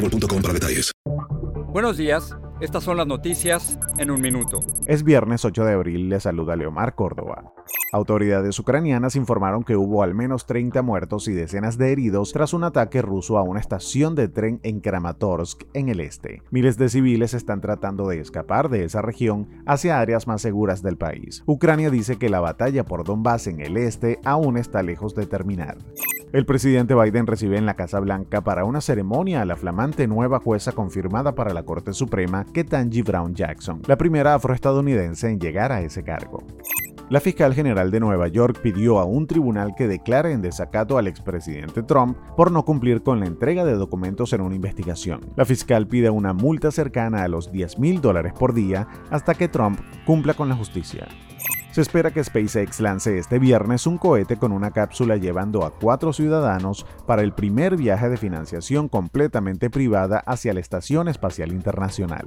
boostmobile.com para detalles. Buenos días. Estas son las noticias en un minuto. Es viernes 8 de abril, le saluda Leomar Córdoba. Autoridades ucranianas informaron que hubo al menos 30 muertos y decenas de heridos tras un ataque ruso a una estación de tren en Kramatorsk, en el este. Miles de civiles están tratando de escapar de esa región hacia áreas más seguras del país. Ucrania dice que la batalla por Donbass en el este aún está lejos de terminar. El presidente Biden recibe en la Casa Blanca para una ceremonia a la flamante nueva jueza confirmada para la Corte Suprema, Ketanji Brown Jackson, la primera afroestadounidense en llegar a ese cargo. La fiscal general de Nueva York pidió a un tribunal que declare en desacato al expresidente Trump por no cumplir con la entrega de documentos en una investigación. La fiscal pide una multa cercana a los 10 mil dólares por día hasta que Trump cumpla con la justicia. Se espera que SpaceX lance este viernes un cohete con una cápsula llevando a cuatro ciudadanos para el primer viaje de financiación completamente privada hacia la Estación Espacial Internacional.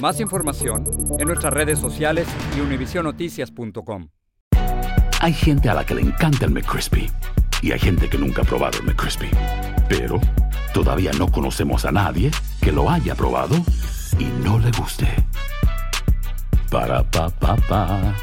Más información en nuestras redes sociales y univisionoticias.com. Hay gente a la que le encanta el McCrispy y hay gente que nunca ha probado el McCrispy. Pero todavía no conocemos a nadie que lo haya probado y no le guste. Para pa pa pa.